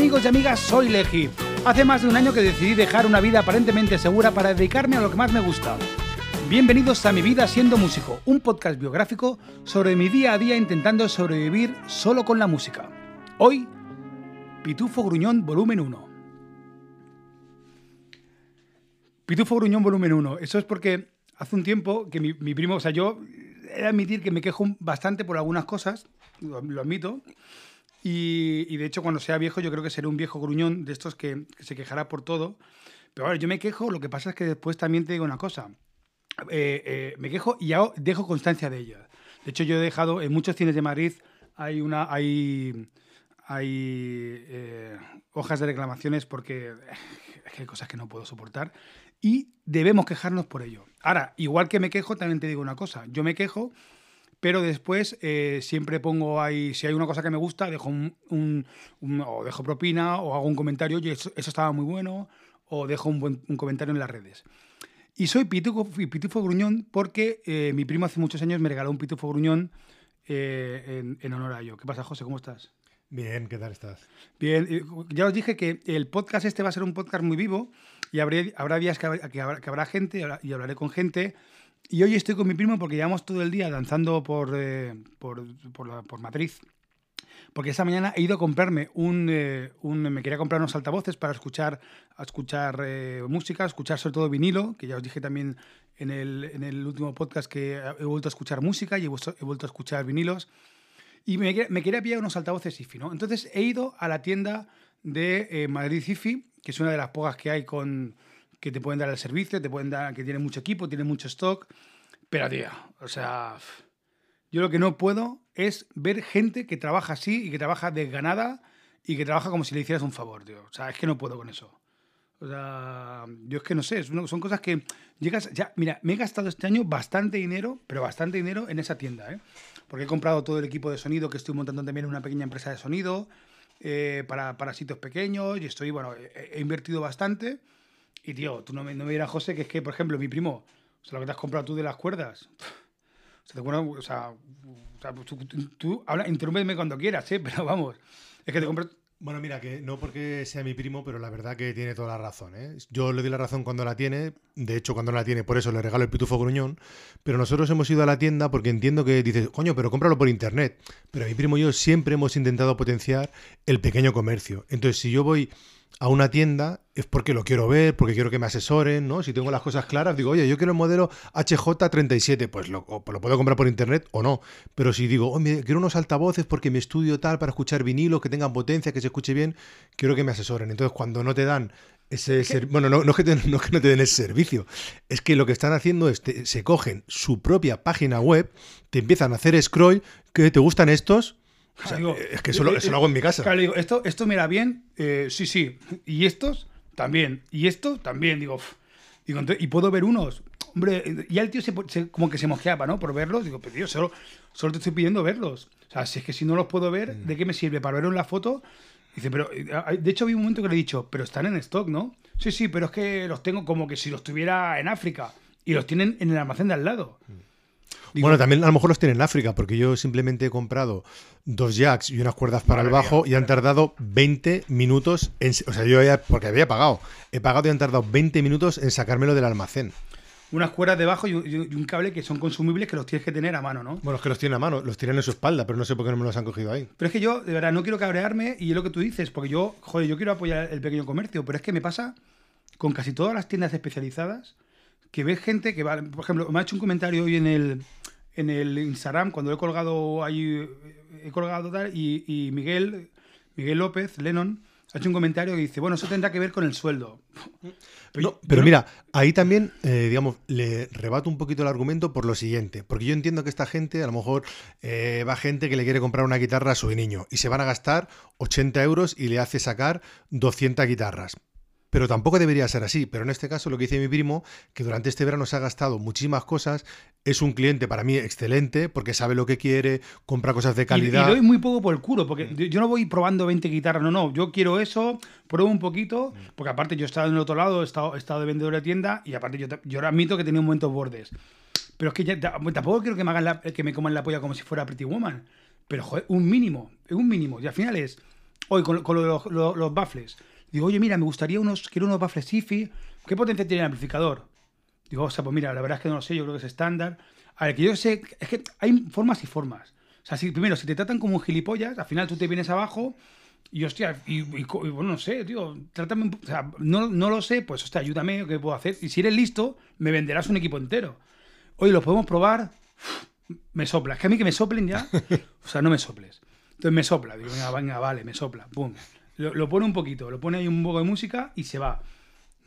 amigos y amigas, soy Legi. Hace más de un año que decidí dejar una vida aparentemente segura para dedicarme a lo que más me gusta. Bienvenidos a Mi Vida Siendo Músico, un podcast biográfico sobre mi día a día intentando sobrevivir solo con la música. Hoy, Pitufo Gruñón Volumen 1. Pitufo Gruñón Volumen 1. Eso es porque hace un tiempo que mi, primo, o sea, yo he de admitir que me quejo bastante por algunas cosas, lo admito. Y, de hecho, cuando sea viejo, yo creo que seré un viejo gruñón de estos que, se quejará por todo. Pero bueno, yo me quejo, lo que pasa es que después también te digo una cosa. Eh, eh, me quejo y hago- dejo constancia de ella. De hecho, yo he dejado en muchos cines de Madrid hay una hay hay eh, hojas de reclamaciones porque hay cosas que no puedo soportar y debemos quejarnos por ello. Ahora, igual que me quejo, también te digo una cosa. Yo me quejo, pero después eh, siempre pongo ahí, si hay una cosa que me gusta, dejo un, un- un- o dejo propina o hago un comentario, oye, eso, eso estaba muy bueno, o dejo un, buen, un comentario en las redes. Y soy pitufo, pitufo gruñón porque eh, mi primo hace muchos años me regaló un pitufo gruñón eh, en, en honor a ello. ¿Qué pasa, José? ¿Cómo estás? Bien, ¿qué tal estás? Bien, ya os dije que el podcast este va a ser un podcast muy vivo y habrá, habrá días que habrá, que habrá- que habrá gente y hablaré con gente. Y hoy estoy con mi primo porque llevamos todo el día danzando por, eh, por, por, la-. Porque esta mañana he ido a comprarme un, eh, Me quería comprar unos altavoces para escuchar, escuchar eh, música, escuchar sobre todo vinilo, que ya os dije también en el, en el último podcast que he vuelto a escuchar música y he vuelto, a escuchar vinilos. Y me quería pillar unos altavoces IFI, ¿no? Entonces he ido a la tienda de eh, Madrid IFI, que es una de las pocas que hay con que te pueden dar el servicio, te pueden dar, que tiene mucho equipo, tiene mucho stock. Pero, tío, o sea, yo lo que no puedo es ver gente que trabaja así y que trabaja desganada y que trabaja como si le hicieras un favor, tío. O sea, es que no puedo con eso. O sea, yo es que no sé, son cosas que llegas. Ya, mira, me he gastado este año bastante dinero, pero bastante dinero en esa tienda, ¿eh? Porque he comprado todo el equipo de sonido que estoy montando también en una pequeña empresa de sonido eh, para, para sitios pequeños y estoy, bueno, he, he invertido bastante. Y tío, tú no me, no me dirás, José, que es que, por ejemplo, mi primo, o lo que te has comprado tú de las cuerdas. O sea, te acuerdas, o sea, o sea, tú, tú- tú habla, interrúmpeme cuando quieras, ¿eh? Pero vamos, es que te compras. Bueno, mira, que no porque sea mi primo, pero la verdad que tiene toda la razón. ¿eh? Yo le doy la razón cuando la tiene, de hecho cuando no la tiene, por eso le regalo el pitufo gruñón, pero nosotros hemos ido a la tienda porque entiendo que dices, coño, pero cómpralo por internet. Pero mi primo y yo siempre hemos intentado potenciar el pequeño comercio. Entonces, si yo voy a una tienda es porque lo quiero ver, porque quiero que me asesoren, ¿no? Si tengo las cosas claras, digo, oye, yo quiero el modelo HJ37, pues lo, puedo comprar por internet o no. Pero si digo, oye, quiero unos altavoces porque mi estudio tal para escuchar vinilos, que tengan potencia, que se escuche bien, quiero que me asesoren. Entonces, cuando no te dan ese ser- bueno, no, no es que te- no es que no te den ese servicio, es que lo que están haciendo es te- se cogen su propia página web, te empiezan a hacer scroll, que te gustan estos. O sea, Digo, es que eso lo, eso lo hago en mi casa. Claro, digo, esto, esto me da bien, eh, sí, sí. Y estos también. Y esto también. Digo, digo y puedo ver unos. Hombre, eh, y el tío se, se- como que se mosqueaba, ¿no? Por verlos. Digo, pero tío, solo, solo te estoy pidiendo verlos. O sea, si es que si no los puedo ver, Mm. ¿de qué me sirve? Para verlos en la foto. Dice, pero. eh, De hecho, había un momento que le he dicho, pero están en stock, ¿no? Sí, sí, pero es que los tengo como que si los tuviera en África. Y los tienen en el almacén de al lado. Digo, bueno, también a lo mejor los tienen en África, porque yo simplemente he comprado dos jacks y unas cuerdas para el bajo mía. y han tardado 20 minutos en... O sea, yo ya, porque había pagado, he pagado y han tardado 20 minutos en sacármelo del almacén. unas cuerdas debajo y un cable que son consumibles que los tienes que tener a mano, ¿no? Bueno, es que los tienen a mano, los tienen en su espalda, pero no sé por qué no me los han cogido ahí. Pero es que yo, de verdad, no quiero cabrearme y es lo que tú dices, porque yo, joder, yo quiero apoyar el pequeño comercio, pero es que me pasa con casi todas las tiendas especializadas que ves gente que va, por ejemplo, me ha hecho un comentario hoy en el, en el Instagram, cuando he colgado ahí, he colgado tal, y, Miguel, Miguel López, Lennon, ha hecho un comentario que dice, bueno, eso tendrá que ver con el sueldo. Pero no- mira, ahí también, eh, digamos, le rebato un poquito el argumento por lo siguiente, porque yo entiendo que esta gente, a lo mejor eh, va gente que le quiere comprar una guitarra a su niño y se van a gastar 80 euros y le hace sacar 200 guitarras. Pero tampoco debería ser así. Pero en este caso, lo que dice mi primo, que durante este verano se ha gastado muchísimas cosas, es un cliente para mí excelente porque sabe lo que quiere, compra cosas de Y, y calidad. doy muy poco por el culo, porque yo- yo no voy probando 20 guitarras, no, no, yo quiero eso, pruebo un poquito, porque aparte yo he estado en el otro lado, he estado, he estado de vendedor de tienda y aparte yo, yo admito que tenía momentos bordes. Pero es que ya, tampoco quiero que me, hagan la- que me coman la polla como si fuera Pretty Woman, pero joder, un mínimo, un mínimo. Y al final es Hoy, con, con lo de los, lo- los baffles. Digo, oye, mira, me gustaría unos, quiero unos baffles IFI. ¿Qué potencia tiene el amplificador? Digo, o sea, pues mira, la verdad es que no lo sé, yo creo que es estándar. A ver, que yo sé, es que hay formas y formas. O sea, si, primero, si te tratan como un gilipollas, al final tú te vienes abajo y, hostia, y, y co- y, bueno, no sé, tío, trátame, o sea, no, no lo sé, pues, hostia, ayúdame, ¿qué puedo hacer? Y si eres listo, me venderás un equipo entero. Oye, ¿lo podemos probar? Me sopla. Es que a mí que me soplen ya, o sea, no me soples. Entonces me sopla, digo, venga, venga, vale, me sopla, pum. Lo, pone un poquito, lo pone ahí un poco de música y se va.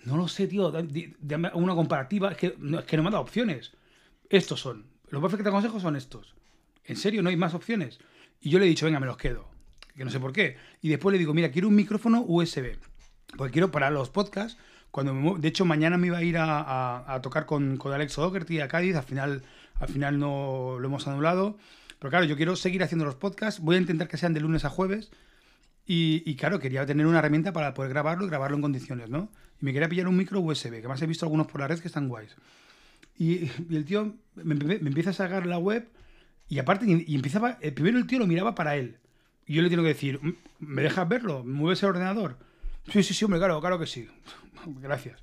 No lo sé, tío, dame una comparativa, es que no, es me ha dado opciones. Estos son, los buffers que te aconsejo son estos. ¿En serio? ¿No hay más opciones? Y yo le he dicho, venga, me los quedo. Que no sé por qué. Y después le digo, mira, quiero un micrófono USB. Porque quiero para los podcasts. Cuando de hecho, mañana me iba a ir a, a- a tocar con, con Alex O'Doherty a Cádiz. Al final, al final no lo hemos anulado. Pero claro, yo quiero seguir haciendo los podcasts. Voy a intentar que sean de lunes a jueves. Y, y claro, quería tener una herramienta para poder grabarlo y grabarlo en condiciones, ¿no? Y me quería pillar un micro USB, que además he visto algunos por la red que están guays. Y, el tío me, empieza a sacar la web y aparte, y, empezaba, el primero el tío lo miraba para él. Y yo le tengo que decir, "Mm, ¿me dejas verlo? ¿Me mueves el ordenador? Sí, sí, sí, hombre, claro, claro que sí. Gracias.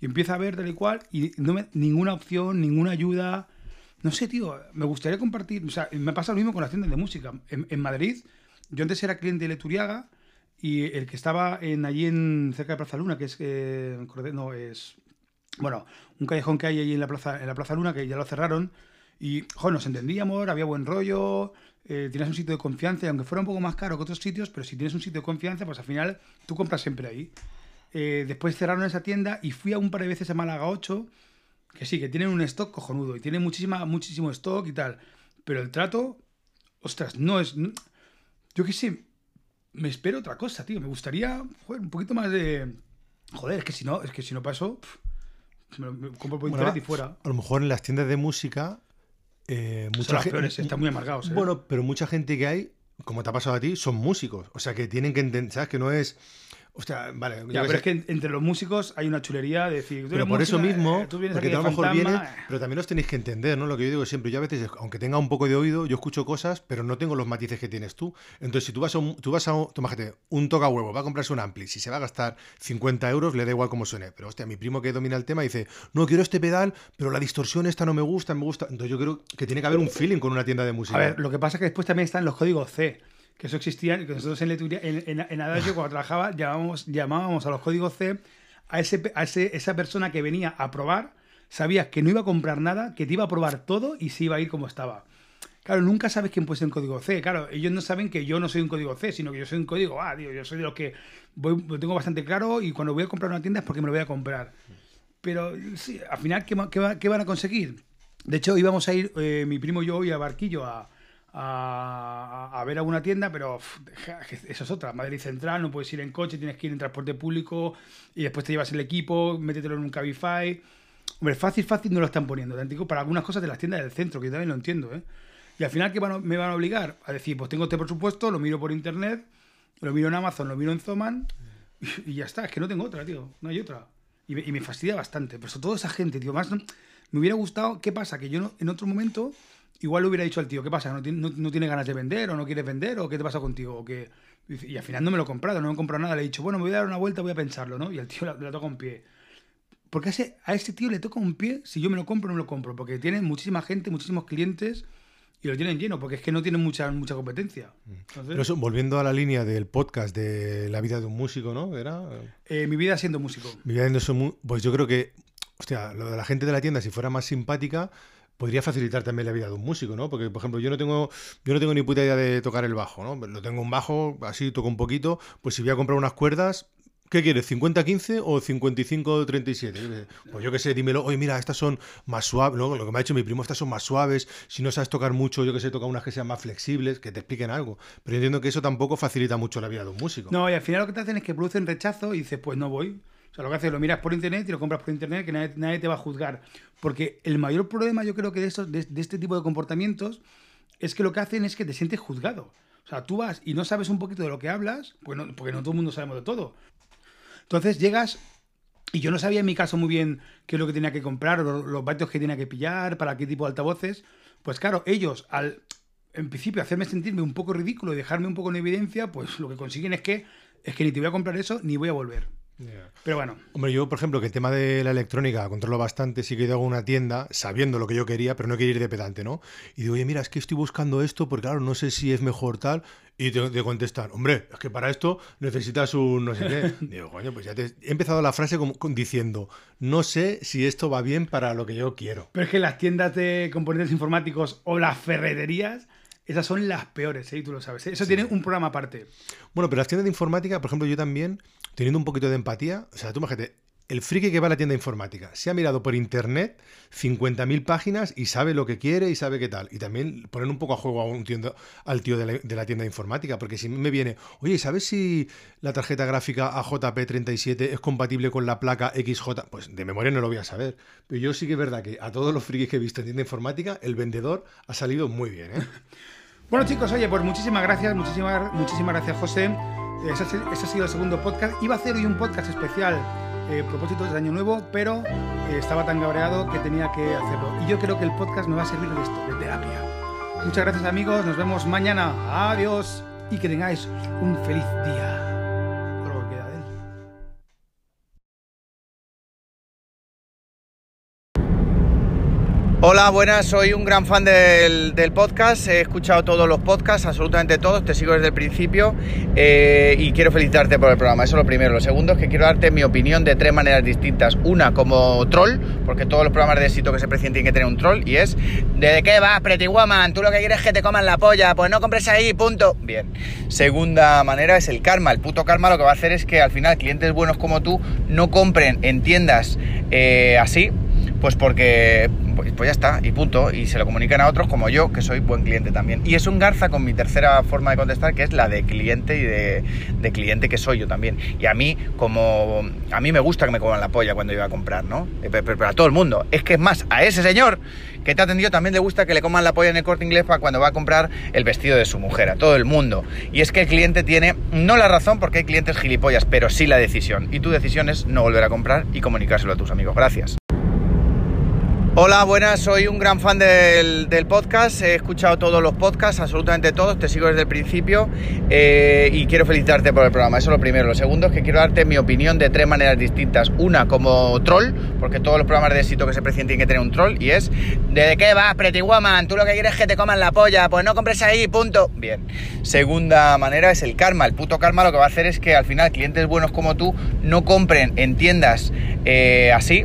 Y empieza a ver tal y cual y no me, ninguna opción, ninguna ayuda. No sé, tío, me gustaría compartir. O sea, me pasa lo mismo con las tiendas de música. En Madrid, yo antes era cliente de Leturiaga y el que estaba en, allí en, cerca de Plaza Luna, que es. eh, no, es. Bueno, un callejón que hay allí en la Plaza, en la Plaza Luna, que ya lo cerraron. Y, joder, nos entendíamos, había buen rollo, eh, tienes un sitio de confianza, y aunque fuera un poco más caro que otros sitios, pero si tienes un sitio de confianza, pues al final tú compras siempre ahí. Eh, después cerraron esa tienda y fui a un par de veces a Málaga 8, que sí, que tienen un stock cojonudo y tienen muchísima, muchísimo stock y tal. Pero el trato, ostras, no es. Yo qué sé, me espero otra cosa, tío. Me gustaría, joder, un poquito más de. Joder, es que si no, es que si no paso, me, me compro por Bueno, internet y fuera. A lo mejor en las tiendas de música, eh, peores, están muy amargados. ¿eh? Bueno, pero mucha gente que hay, como te ha pasado a ti, son músicos. O sea, que tienen que entender, ¿sabes? Que no es. Hostia, vale. Ya, pero sé. es que en- entre los músicos hay una chulería de decir. Pero por eso mismo, eh, tú porque tú a lo mejor vienes, eh. pero también los tenéis que entender, ¿no? Lo que yo digo siempre, yo a veces, es- aunque tenga un poco de oído, yo escucho cosas, pero no tengo los matices que tienes tú. Entonces, si tú vas a un, tú vas a un, imagínate, un toca huevo, va a comprarse un ampli, si se va a gastar 50 euros, le da igual cómo suene. Pero hostia, mi primo que domina el tema dice, no quiero este pedal, pero la distorsión esta no me gusta, me gusta. Entonces yo creo que tiene que haber un feeling con una tienda de música. A ver, lo que pasa es que después también están los códigos C, que eso existía, que nosotros en, Leturia- en, en, en Adagio, cuando trabajaba, llamábamos, llamábamos a los códigos C a, ese, a ese- esa persona que venía a probar, sabías que no iba a comprar nada, que te iba a probar todo y se iba a ir como estaba. Claro, nunca sabes quién puede ser un código C. Claro, ellos no saben que yo no soy un código C, sino que yo soy un código A, tío. Yo soy de los que voy- lo tengo bastante claro y cuando voy a comprar una tienda es porque me lo voy a comprar. Pero sí, al final, ¿qué, qué van a conseguir? De hecho, íbamos a ir, eh, mi primo y yo, hoy a Barquillo a, a, ver alguna tienda, pero que eso es otra. Madrid Central, no puedes ir en coche, tienes que ir en transporte público y después te llevas el equipo, métetelo en un Cabify. Hombre, fácil, fácil no lo están poniendo. Digo, para algunas cosas de las tiendas del centro, que yo también lo entiendo, ¿eh? Y al final, ¿qué me van a obligar? A decir, pues tengo este presupuesto, lo miro por internet, lo miro en Amazon, lo miro en Zoman y, y ya está. Es que no tengo otra, tío. No hay otra. Y me, y fastidia bastante. Pero sobre todo esa gente, tío. Más me hubiera gustado. ¿Qué pasa? Que yo en otro momento igual le hubiera dicho al tío, ¿qué pasa? ¿No, no, no tienes ganas de vender o no quieres vender o qué te pasa contigo? O que, y al final no me lo he comprado, no me he comprado nada. Le he dicho, bueno, me voy a dar una vuelta, voy a pensarlo, ¿no? Y al tío le, toca un pie. Porque a ese, a ese tío le toca un pie si yo me lo compro o no me lo compro. Porque tiene muchísima gente, muchísimos clientes y lo tienen lleno. Porque es que no tienen mucha, mucha competencia. Entonces, Pero eso, volviendo a la línea del podcast de la vida de un músico, ¿no? Era. eh, mi vida siendo músico. Mi vida mu- Pues yo creo que, hostia, lo de la gente de la tienda, si fuera más simpática, podría facilitar también la vida de un músico, ¿no? Porque, por ejemplo, yo no tengo, yo no tengo ni puta idea de tocar el bajo, ¿no? Lo tengo un bajo, así toco un poquito, pues si voy a comprar unas cuerdas. ¿Qué quieres? ¿50-15 o 55-37? Yo qué sé. Pues yo qué sé, dímelo. Oye, mira, estas son más suaves. Lo, lo que me ha dicho mi primo, estas son más suaves. Si no sabes tocar mucho, yo que sé, toca unas que sean más flexibles, que te expliquen algo. Pero yo entiendo que eso tampoco facilita mucho la vida de un músico. No, y al final lo que te hacen es que producen rechazo y dices, pues no voy. O sea, lo que haces es lo miras por internet y lo compras por internet, que nadie, nadie te va a juzgar. Porque el mayor problema, yo creo que de, estos, de, de este tipo de comportamientos es que lo que hacen es que te sientes juzgado. O sea, tú vas y no sabes un poquito de lo que hablas, pues no- porque no todo el mundo sabemos de todo. Entonces llegas y yo no sabía en mi caso muy bien qué es lo que tenía que comprar, o los vatios que tenía que pillar, para qué tipo de altavoces. Pues claro, ellos al en principio, hacerme sentirme un poco ridículo y dejarme un poco en evidencia, pues lo que consiguen es que, es que ni te voy a comprar eso ni voy a volver. Pero bueno. Hombre, yo, por ejemplo, que el tema de la electrónica controlo bastante, sí que he ido a una tienda sabiendo lo que yo quería, pero no quería ir de pedante, ¿no? Y digo, oye, mira, es que estoy buscando esto porque, claro, no sé si es mejor tal. Y te, te contestan, hombre, es que para esto necesitas un no sé qué. digo, coño, pues ya te... He empezado la frase como, diciendo, no sé si esto va bien para lo que yo quiero. Pero es que las tiendas de componentes informáticos o las ferreterías esas son las peores, ¿eh? tú lo sabes. ¿eh? Eso tiene un programa aparte. Bueno, pero las tiendas de informática, por ejemplo, yo también, teniendo un poquito de empatía, o sea, tú imagínate, el friki que va a la tienda informática se ha mirado por internet 50.000 páginas y sabe lo que quiere y sabe qué tal. Y también poner un poco a juego a un al tío de la, tienda informática, porque si me viene, oye, ¿sabes si la tarjeta gráfica AJP37 es compatible con la placa XJ? Pues de memoria no lo voy a saber. Pero yo sí que es verdad que a todos los frikis que he visto en tienda informática, el vendedor ha salido muy bien. ¿eh? Bueno chicos, oye, pues muchísimas gracias, muchísimas, muchísimas gracias José. Ese, ha sido el segundo podcast. Iba a hacer hoy un podcast especial eh, propósitos de Año Nuevo, pero eh, estaba tan cabreado que tenía que hacerlo. Y yo creo que el podcast me va a servir de esto, de terapia. Muchas gracias amigos, nos vemos mañana. Adiós y que tengáis un feliz día. Hola, buenas, soy un gran fan del, podcast, he escuchado todos los podcasts, absolutamente todos, te sigo desde el principio eh, y quiero felicitarte por el programa, eso es lo primero. Lo segundo es que quiero darte mi opinión de tres maneras distintas. Una como troll, porque todos los programas de éxito que se presenten tienen que tener un troll, y es, ¿de qué vas, Pretty Woman? Tú lo que quieres es que te coman la polla, pues no compres ahí, punto. Bien. Segunda manera es el karma. El puto karma lo que va a hacer es que al final clientes buenos como tú no compren en tiendas eh, así, pues porque pues, pues, ya está, y punto. Y se lo comunican a otros como yo, que soy buen cliente también. Y es un garza con mi tercera forma de contestar, que es la de cliente y de, cliente que soy yo también. Y a mí, como a mí me gusta que me coman la polla cuando iba a comprar, ¿no? Eh, pero, a todo el mundo. Es que es más, a ese señor que te ha atendido también le gusta que le coman la polla en el corte inglés para cuando va a comprar el vestido de su mujer, a todo el mundo. Y es que el cliente tiene, no la razón porque hay clientes gilipollas, pero sí la decisión. Y tu decisión es no volver a comprar y comunicárselo a tus amigos. Gracias. Hola, buenas, soy un gran fan del, podcast, he escuchado todos los podcasts, absolutamente todos, te sigo desde el principio eh, y quiero felicitarte por el programa, eso es lo primero. Lo segundo es que quiero darte mi opinión de tres maneras distintas. Una como troll, porque todos los programas de éxito que se presenten tienen que tener un troll, y es, ¿de qué vas, Pretty Woman? Tú lo que quieres es que te coman la polla, pues no compres ahí, punto. Bien. Segunda manera es el karma. El puto karma lo que va a hacer es que al final clientes buenos como tú no compren en tiendas eh, así,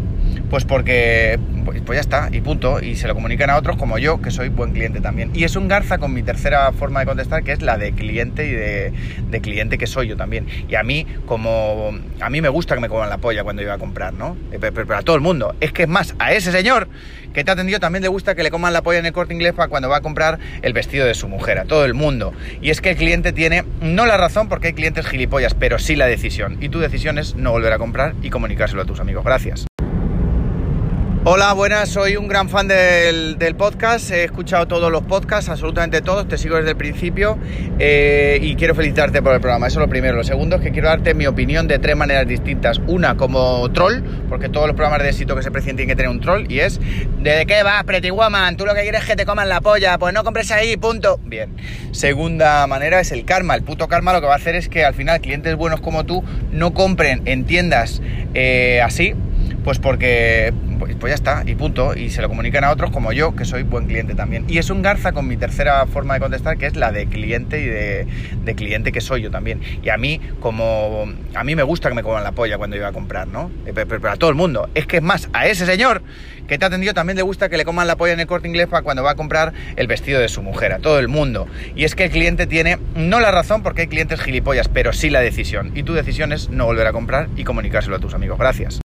pues porque pues, pues, ya está, y punto. Y se lo comunican a otros como yo, que soy buen cliente también. Y es un garza con mi tercera forma de contestar, que es la de cliente y de, cliente que soy yo también. Y a mí, como a mí me gusta que me coman la polla cuando iba a comprar, ¿no? Eh, pero, a todo el mundo. Es que es más, a ese señor que te ha atendido también le gusta que le coman la polla en el corte inglés para cuando va a comprar el vestido de su mujer, a todo el mundo. Y es que el cliente tiene, no la razón porque hay clientes gilipollas, pero sí la decisión. Y tu decisión es no volver a comprar y comunicárselo a tus amigos. Gracias. Hola, buenas, soy un gran fan del, podcast, he escuchado todos los podcasts, absolutamente todos, te sigo desde el principio eh, y quiero felicitarte por el programa, eso es lo primero. Lo segundo es que quiero darte mi opinión de tres maneras distintas. Una como troll, porque todos los programas de éxito que se presenten tienen que tener un troll, y es, ¿de qué vas, Pretty Woman? Tú lo que quieres es que te coman la polla, pues no compres ahí, punto. Bien. Segunda manera es el karma. El puto karma lo que va a hacer es que al final clientes buenos como tú no compren en tiendas eh, así, pues porque pues, pues, ya está, y punto. Y se lo comunican a otros como yo, que soy buen cliente también. Y es un garza con mi tercera forma de contestar, que es la de cliente y de, cliente que soy yo también. Y a mí, como a mí me gusta que me coman la polla cuando iba a comprar, ¿no? Eh, pero, a todo el mundo. Es que es más, a ese señor que te ha atendido también le gusta que le coman la polla en el corte inglés para cuando va a comprar el vestido de su mujer, a todo el mundo. Y es que el cliente tiene, no la razón porque hay clientes gilipollas, pero sí la decisión. Y tu decisión es no volver a comprar y comunicárselo a tus amigos. Gracias.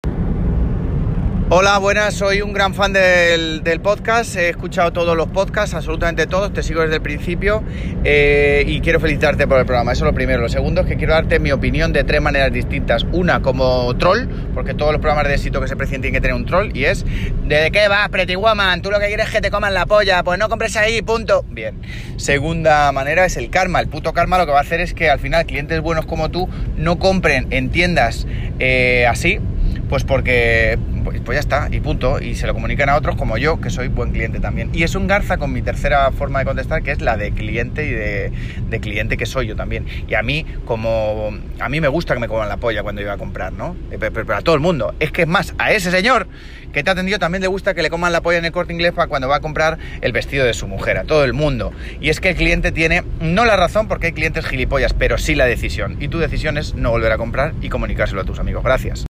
Hola, buenas, soy un gran fan del, podcast, he escuchado todos los podcasts, absolutamente todos, te sigo desde el principio eh, y quiero felicitarte por el programa, eso es lo primero. Lo segundo es que quiero darte mi opinión de tres maneras distintas. Una como troll, porque todos los programas de éxito que se presenten tienen que tener un troll, y es, ¿de qué vas, Pretty Woman? Tú lo que quieres es que te coman la polla, pues no compres ahí, punto. Bien. Segunda manera es el karma. El puto karma lo que va a hacer es que al final clientes buenos como tú no compren en tiendas eh, así, pues porque pues, pues ya está, y punto. Y se lo comunican a otros como yo, que soy buen cliente también. Y es un garza con mi tercera forma de contestar, que es la de cliente y de, cliente que soy yo también. Y a mí, como a mí me gusta que me coman la polla cuando iba a comprar, ¿no? Eh, pero, a todo el mundo. Es que es más, a ese señor que te ha atendido también le gusta que le coman la polla en el corte inglés para cuando va a comprar el vestido de su mujer, a todo el mundo. Y es que el cliente tiene, no la razón porque hay clientes gilipollas, pero sí la decisión. Y tu decisión es no volver a comprar y comunicárselo a tus amigos. Gracias.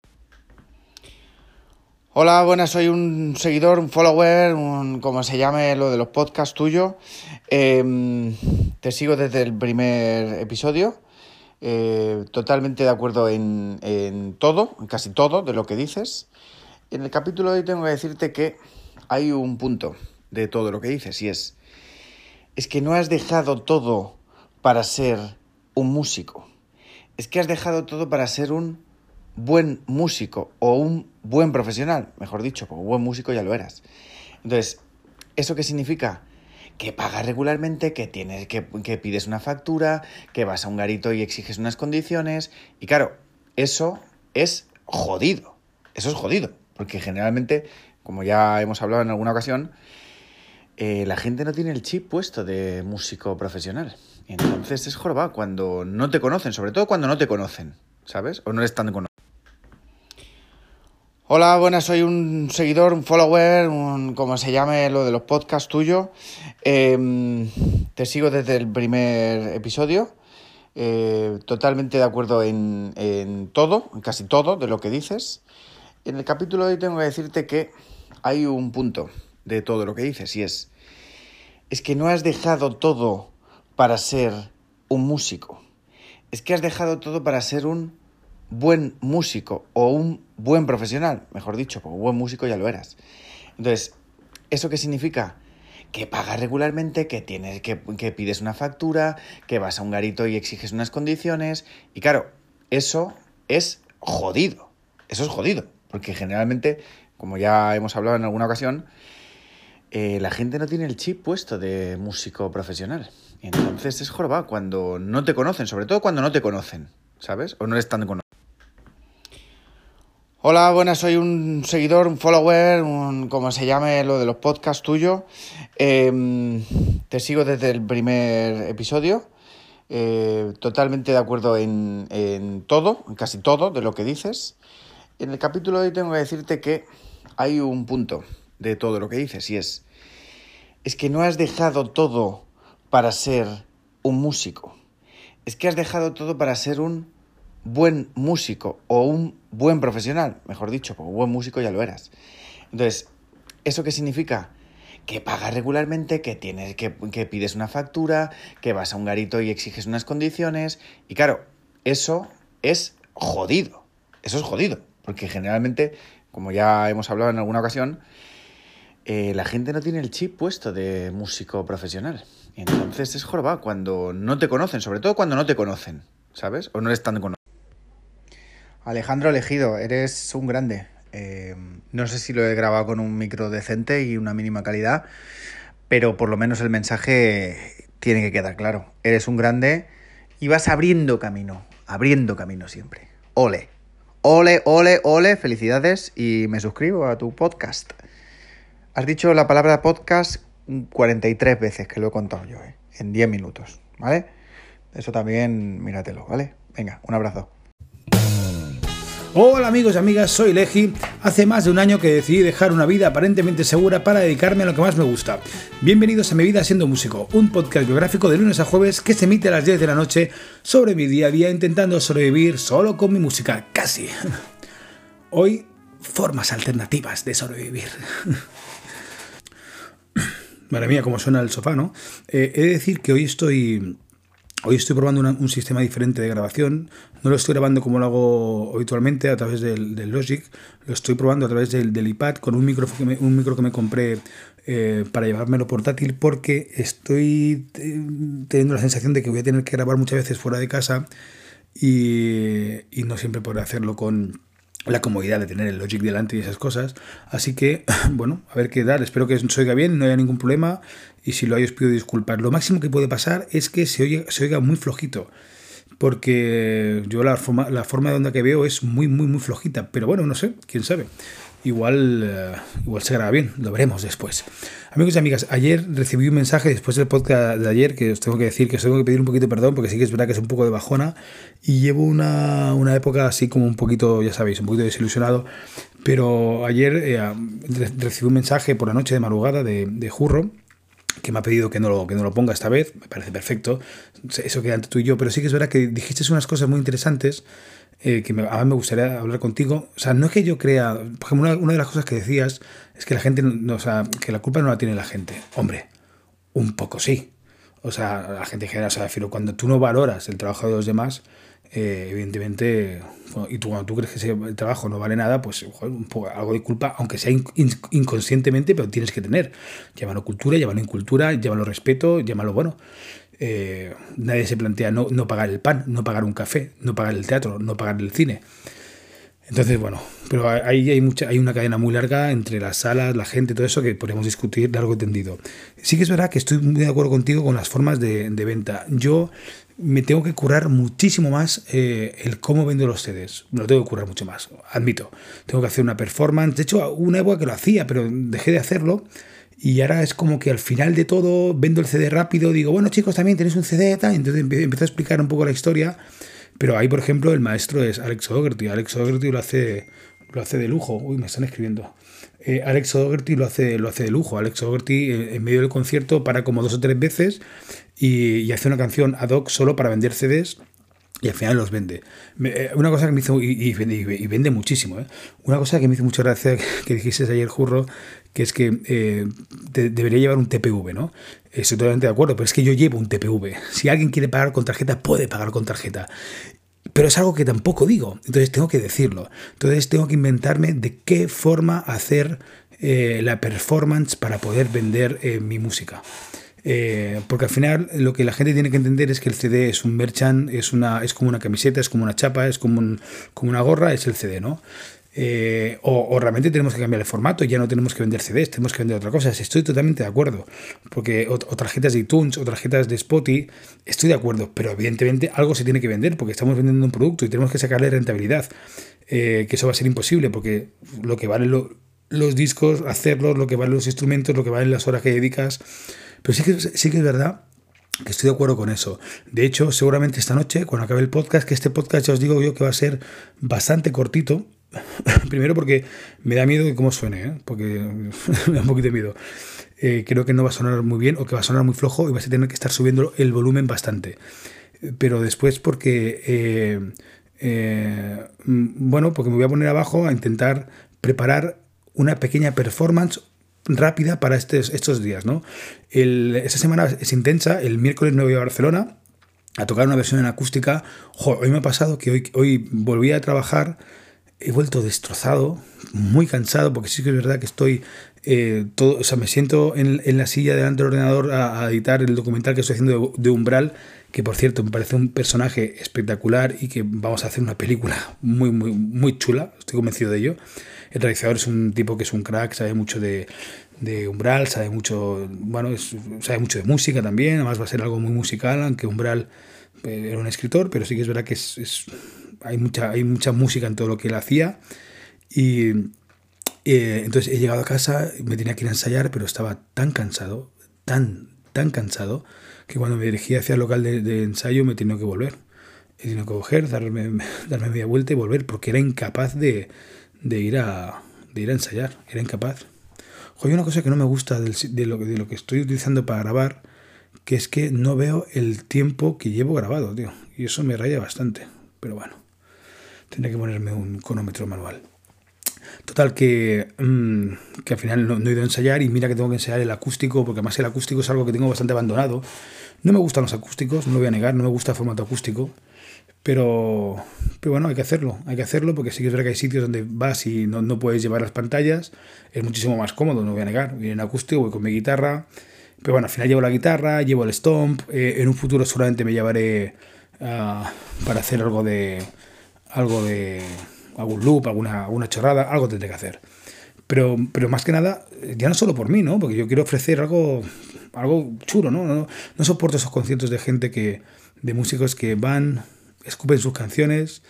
Hola, buenas, soy un seguidor, un follower, un, como se llame lo de los podcasts tuyo. Em, te sigo desde el primer episodio. Eh, totalmente de acuerdo en, en, todo, en casi todo de lo que dices. En el capítulo de hoy tengo que decirte que hay un punto de todo lo que dices y es, es que no has dejado todo para ser un músico. Es que has dejado todo para ser un buen músico o un buen profesional, mejor dicho, como buen músico ya lo eras. Entonces, ¿eso qué significa? Que pagas regularmente, que tienes, que, que pides una factura, que vas a un garito y exiges unas condiciones. Y claro, eso es jodido. Eso es jodido. Porque generalmente, como ya hemos hablado en alguna ocasión, eh, la gente no tiene el chip puesto de músico profesional. Entonces es jorobado cuando no te conocen, sobre todo cuando no te conocen, ¿sabes? O no eres tan conocido. Hola, buenas, soy un seguidor, un follower, un, como se llame lo de los podcasts tuyo. Em, te sigo desde el primer episodio. Eh, totalmente de acuerdo en, en, todo, en casi todo de lo que dices. En el capítulo de hoy tengo que decirte que hay un punto de todo lo que dices y es, es que no has dejado todo para ser un músico. Es que has dejado todo para ser un buen músico o un buen profesional, mejor dicho, como buen músico ya lo eras. Entonces, ¿eso qué significa? Que pagas regularmente, que tienes, que, que pides una factura, que vas a un garito y exiges unas condiciones. Y claro, eso es jodido. Eso es jodido. Porque generalmente, como ya hemos hablado en alguna ocasión, eh, la gente no tiene el chip puesto de músico profesional. Entonces es jorobado cuando no te conocen, sobre todo cuando no te conocen, ¿sabes? O no eres tan conocido. Hola, buenas, soy un seguidor, un follower, un, como se llame lo de los podcasts tuyo. Em, te sigo desde el primer episodio. Eh, totalmente de acuerdo en, en, todo, en casi todo de lo que dices. En el capítulo de hoy tengo que decirte que hay un punto de todo lo que dices y es, es que no has dejado todo para ser un músico. Es que has dejado todo para ser un buen músico o un buen profesional, mejor dicho, como buen músico ya lo eras. Entonces, ¿eso qué significa? Que pagas regularmente, que tienes, que, pides una factura, que vas a un garito y exiges unas condiciones. Y claro, eso es jodido. Eso es jodido. Porque generalmente, como ya hemos hablado en alguna ocasión, eh, la gente no tiene el chip puesto de músico profesional. Entonces es jorobado cuando no te conocen, sobre todo cuando no te conocen, ¿sabes? O no eres tan conocido. Alejandro Elegido, eres un grande. Eh, no sé si lo he grabado con un micro decente y una mínima calidad, pero por lo menos el mensaje tiene que quedar claro. Eres un grande y vas abriendo camino, abriendo camino siempre. Ole, ole, ole, ole, felicidades y me suscribo a tu podcast. Has dicho la palabra podcast 43 veces que lo he contado yo, eh, en 10 minutos, ¿vale? Eso también míratelo, ¿vale? Venga, un abrazo. Hola amigos y amigas, soy Legi. Hace más de un año que decidí dejar una vida aparentemente segura para dedicarme a lo que más me gusta. Bienvenidos a Mi Vida Siendo Músico, un podcast biográfico de lunes a jueves que se emite a las 10 de la noche sobre mi día a día intentando sobrevivir solo con mi música, casi. Hoy, formas alternativas de sobrevivir. Madre mía, cómo suena el sofá, ¿no? Eh, he de decir que hoy estoy Hoy estoy probando un sistema diferente de grabación. No lo estoy grabando como lo hago habitualmente a través del, Logic. Lo estoy probando a través del, iPad con un micro que me, un micro que me compré eh, para llevármelo portátil porque estoy teniendo la sensación de que voy a tener que grabar muchas veces fuera de casa y, y no siempre podré hacerlo con, la comodidad de tener el Logic delante y esas cosas. Así que, bueno, a ver qué dar. Espero que se oiga bien, no haya ningún problema. Y si lo hay, os pido disculpas. Lo máximo que puede pasar es que se, oiga muy flojito. Porque yo la forma, la forma de onda que veo es muy, muy, muy flojita. Pero bueno, no sé, quién sabe. igual, eh, igual se graba bien, lo veremos después. Amigos y amigas, ayer recibí un mensaje después del podcast de ayer que os tengo que decir que os tengo que pedir un poquito de perdón porque sí que es verdad que es un poco de bajona y llevo una, una época así como un poquito, ya sabéis, un poquito desilusionado. Pero ayer eh, recibí un mensaje por la noche de madrugada de, de Jurro que me ha pedido que no, lo, que no lo ponga esta vez, me parece perfecto, eso queda entre tú y yo, pero sí que es verdad que dijiste unas cosas muy interesantes eh, que me, a mí me gustaría hablar contigo. O sea, no es que yo crea, por ejemplo, una, de las cosas que decías es que la gente, no, o sea, que la culpa no la tiene la gente. Hombre, un poco sí. O sea, la gente en general, o sea, cuando tú no valoras el trabajo de los demás, eh, evidentemente, y tú cuando tú crees que ese trabajo no vale nada, pues algo de culpa, aunque sea inconscientemente, pero tienes que tener. Llámalo cultura, llámalo incultura, llámalo respeto, llámalo bueno. Eh, nadie se plantea no, no pagar el pan, no pagar un café, no pagar el teatro, no pagar el cine. Entonces, bueno, pero ahí hay, mucha, hay una cadena muy larga entre las salas, la gente, todo eso que podemos discutir largo y tendido. Sí que es verdad que estoy muy de acuerdo contigo con las formas de, de venta. Yo me tengo que curar muchísimo más eh, el cómo vendo los CDs. Me lo tengo que curar mucho más, admito. Tengo que hacer una performance. De hecho, una época que lo hacía, pero dejé de hacerlo. Y ahora es como que al final de todo vendo el CD rápido, digo, bueno chicos, también tenéis un CD, tal. entonces empiezo a explicar un poco la historia. Pero ahí, por ejemplo, el maestro es Alex O'Gerty. Alex O'Gerty lo hace, lo hace de lujo. Uy, me están escribiendo. Eh, Alex O'Gerty lo hace, lo hace de lujo. Alex O'Gerty eh, en medio del concierto para como dos o tres veces y, hace una canción ad hoc solo para vender CDs y al final los vende. Eh, una cosa que me hizo, y, vende, muchísimo, una cosa que me hizo mucha gracia que dijiste ayer, Jurro, que es que debería llevar un TPV, ¿no? Estoy totalmente de acuerdo, pero es que yo llevo un TPV. Si alguien quiere pagar con tarjeta, puede pagar con tarjeta. Pero es algo que tampoco digo, entonces tengo que decirlo. Entonces tengo que inventarme de qué forma hacer eh, la performance para poder vender eh, mi música. Eh, porque al final lo que la gente tiene que entender es que el CD es un merchant, es, una, es como una camiseta, es como una chapa, es como, como una gorra, es el CD, ¿no? Eh, o, realmente tenemos que cambiar el formato ya no tenemos que vender CDs, tenemos que vender otra cosa. Estoy totalmente de acuerdo. Porque o, tarjetas de iTunes o tarjetas de Spotify, estoy de acuerdo. Pero evidentemente algo se tiene que vender porque estamos vendiendo un producto y tenemos que sacarle rentabilidad. Eh, que eso va a ser imposible porque lo que valen los discos, hacerlos, lo que valen los instrumentos, lo que valen las horas que dedicas. Pero sí que, sí que es verdad que estoy de acuerdo con eso. De hecho, seguramente esta noche, cuando acabe el podcast, que este podcast ya os digo yo que va a ser bastante cortito, Primero porque me da miedo de cómo suene, ¿eh? porque me da un poquito de miedo. Eh, creo que no va a sonar muy bien o que va a sonar muy flojo y vas a tener que estar subiendo el volumen bastante. Pero después porque, eh, mm, bueno, porque me voy a poner abajo a intentar preparar una pequeña performance rápida para estos, estos días. ¿no? esta semana es intensa, el miércoles me voy a Barcelona a tocar una versión en acústica. hoy me ha pasado que hoy, hoy volví a trabajar he vuelto destrozado, muy cansado, porque sí que es verdad que estoy eh, todo, o sea, me siento en, la silla delante del ordenador a, editar el documental que estoy haciendo de, Umbral, que por cierto me parece un personaje espectacular y que vamos a hacer una película muy, muy, muy chula, estoy convencido de ello. El realizador es un tipo que es un crack, sabe mucho de, Umbral, sabe mucho, bueno, sabe mucho de música también, además va a ser algo muy musical, aunque Umbral eh, era un escritor, pero sí que es verdad que es hay mucha, hay mucha música en todo lo que él hacía. Y eh, entonces he llegado a casa, me tenía que ir a ensayar, pero estaba tan cansado, tan, tan cansado, que cuando me dirigí hacia el local de, ensayo me tenía que volver. He tenido que coger, darme, darme media vuelta y volver, porque era incapaz de, de, ir, a, de ir a ensayar, era incapaz. hay una cosa que no me gusta de, lo, de lo que estoy utilizando para grabar, que es que no veo el tiempo que llevo grabado, tío. Y eso me raya bastante. Pero bueno. Tendré que ponerme un cronómetro manual. Total, que, mm, que al final no, he ido a ensayar y mira que tengo que ensayar el acústico, porque además el acústico es algo que tengo bastante abandonado. No me gustan los acústicos, no lo voy a negar, no me gusta el formato acústico, pero, pero bueno, hay que hacerlo, hay que hacerlo porque sí que es verdad que hay sitios donde vas y no, no puedes llevar las pantallas, es muchísimo más cómodo, no voy a negar, voy en acústico, voy con mi guitarra, pero bueno, al final llevo la guitarra, llevo el stomp, eh, en un futuro seguramente me llevaré ah, para hacer algo de algo de algún loop, alguna, alguna chorrada, algo tendré que hacer. Pero, pero más que nada, ya no solo por mí, ¿no? Porque yo quiero ofrecer algo, algo chulo, ¿no? No, no soporto esos conciertos de gente que, de músicos que van, escupen sus canciones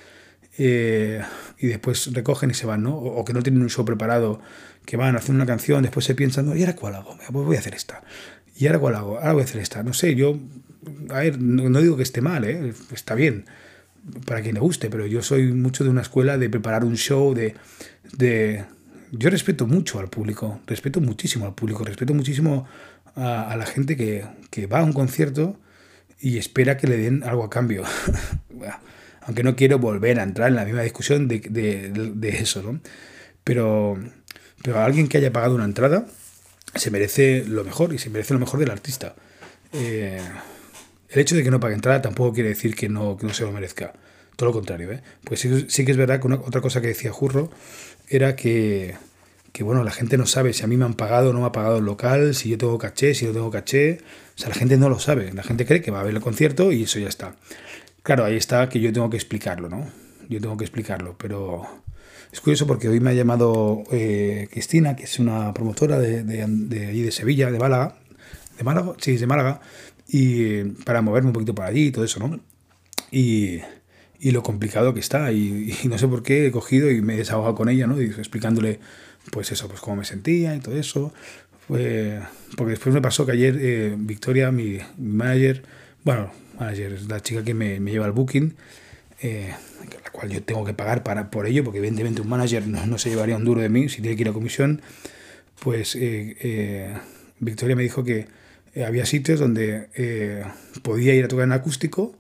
eh, y después recogen y se van, ¿no? O, que no tienen un show preparado, que van a hacer una canción, después se piensan, ¿y ahora cuál hago? Pues voy a hacer esta. ¿Y ahora cuál hago? Ahora voy a hacer esta. No sé, yo, a ver, no, digo que esté mal, ¿eh? está bien para quien le guste, pero yo soy mucho de una escuela de preparar un show, de, de... Yo respeto mucho al público, respeto muchísimo al público, respeto muchísimo a, la gente que, que, va a un concierto y espera que le den algo a cambio. Aunque no quiero volver a entrar en la misma discusión de, de, de eso, ¿no? Pero, pero alguien que haya pagado una entrada se merece lo mejor y se merece lo mejor del artista. Eh, el hecho de que no pague entrada tampoco quiere decir que no, que no se lo merezca. Todo lo contrario, ¿eh? Pues sí, sí que es verdad que otra cosa que decía Jurro era que, que, bueno, la gente no sabe si a mí me han pagado o no me ha pagado el local, si yo tengo caché, si no tengo caché. O sea, la gente no lo sabe. La gente cree que va a ver el concierto y eso ya está. Claro, ahí está que yo tengo que explicarlo, ¿no? Yo tengo que explicarlo, pero es curioso porque hoy me ha llamado eh, Cristina, que es una promotora de, de, de, de Sevilla, de Málaga. ¿De Málaga? Sí, de Málaga. Y para moverme un poquito por allí y todo eso, ¿no? Y, y lo complicado que está. Y, no sé por qué he cogido y me he desahogado con ella, ¿no? Y explicándole, pues eso, pues cómo me sentía y todo eso. Pues, porque después me pasó que ayer eh, Victoria, mi, manager, bueno, manager es la chica que me, lleva el booking, eh, la cual yo tengo que pagar para, por ello, porque evidentemente un manager no, no, se llevaría un duro de mí si tiene que ir a comisión, pues eh, Victoria me dijo que había sitios donde podía ir a tocar en acústico,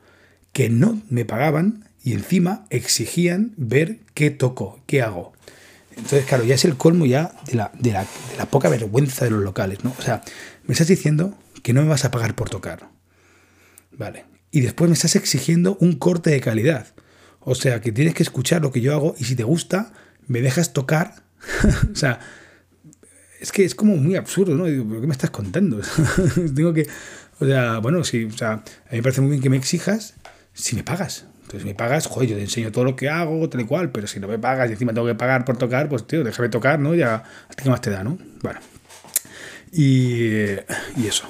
que no me pagaban y encima exigían ver qué toco, qué hago. Entonces, claro, ya es el colmo ya de la, de la, de la poca vergüenza de los locales, ¿no? O sea, me estás diciendo que no me vas a pagar por tocar. Vale. Y después me estás exigiendo un corte de calidad. O sea, que tienes que escuchar lo que yo hago y si te gusta, me dejas tocar. o sea, es que es como muy absurdo, ¿no? ¿pero qué me estás contando? Tengo que. O sea, bueno, sí, o sea, a mí me parece muy bien que me exijas si me pagas. Entonces me pagas, joder, yo te enseño todo lo que hago, tal y cual, pero si no me pagas y encima tengo que pagar por tocar, pues tío, déjame tocar, ¿no? Ya, ¿a ti qué más te da, no? Bueno. Y, y eso.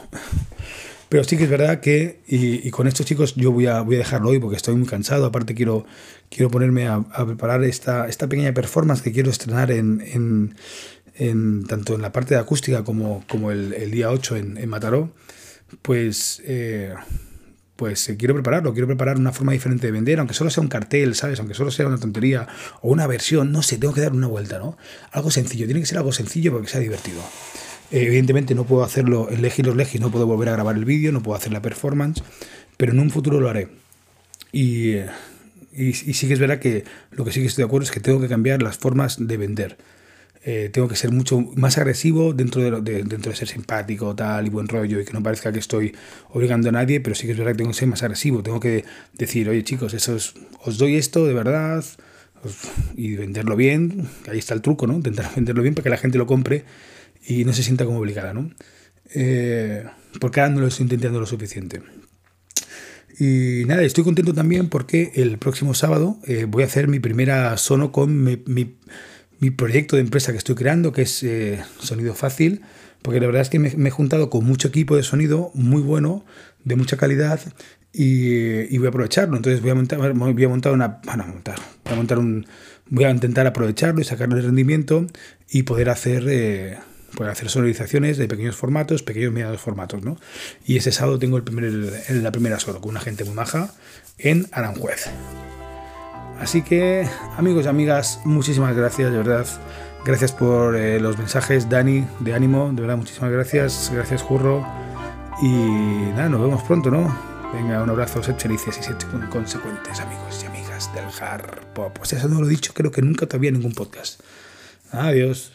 Pero sí que es verdad que, y, con estos chicos yo voy a, voy a dejarlo hoy porque estoy muy cansado, aparte quiero, quiero ponerme a, preparar esta, esta pequeña performance que quiero estrenar en, en, tanto en la parte de acústica como, como el, el día 8 en, en Mataró, pues... Eh, pues eh, quiero prepararlo, quiero preparar una forma diferente de vender, aunque solo sea un cartel, ¿sabes? Aunque solo sea una tontería o una versión, no sé, tengo que dar una vuelta, ¿no? Algo sencillo, tiene que ser algo sencillo porque sea divertido. Eh, evidentemente no puedo hacerlo en Legis los Legis, no puedo volver a grabar el vídeo, no puedo hacer la performance, pero en un futuro lo haré. Y, y, y sí que es verdad que lo que sí que estoy de acuerdo es que tengo que cambiar las formas de vender. Eh, tengo que ser mucho más agresivo dentro de, de, dentro de ser simpático tal y buen rollo y que no parezca que estoy obligando a nadie, pero sí que es verdad que tengo que ser más agresivo. Tengo que decir, oye chicos, eso es, os doy esto de verdad y venderlo bien. Ahí está el truco, ¿no? Intentar venderlo bien para que la gente lo compre y no se sienta como obligada, ¿no? Eh, porque ahora no lo estoy intentando lo suficiente. Y nada, estoy contento también porque el próximo sábado eh, voy a hacer mi primera sono con mi mi proyecto de empresa que estoy creando, que es eh, Sonido Fácil, porque la verdad es que me, he juntado con mucho equipo de sonido muy bueno, de mucha calidad, y, y voy a aprovecharlo. Entonces voy a montar, voy a montar una... Bueno, montar, voy a montar un... Voy a intentar aprovecharlo y sacarle rendimiento y poder hacer... Eh, hacer sonorizaciones de pequeños formatos, pequeños medianos formatos, ¿no? Y ese sábado tengo el primer, la primera solo, con una gente muy maja en Aranjuez. Así que, amigos y amigas, muchísimas gracias, de verdad. Gracias por eh, los mensajes, Dani, de ánimo, de verdad, muchísimas gracias. Gracias, Jurro. Y nada, nos vemos pronto, ¿no? Venga, un abrazo, sed felices y sed consecuentes, amigos y amigas del Hard Pop. Sea, eso no lo he dicho, creo que nunca todavía en ningún podcast. Adiós.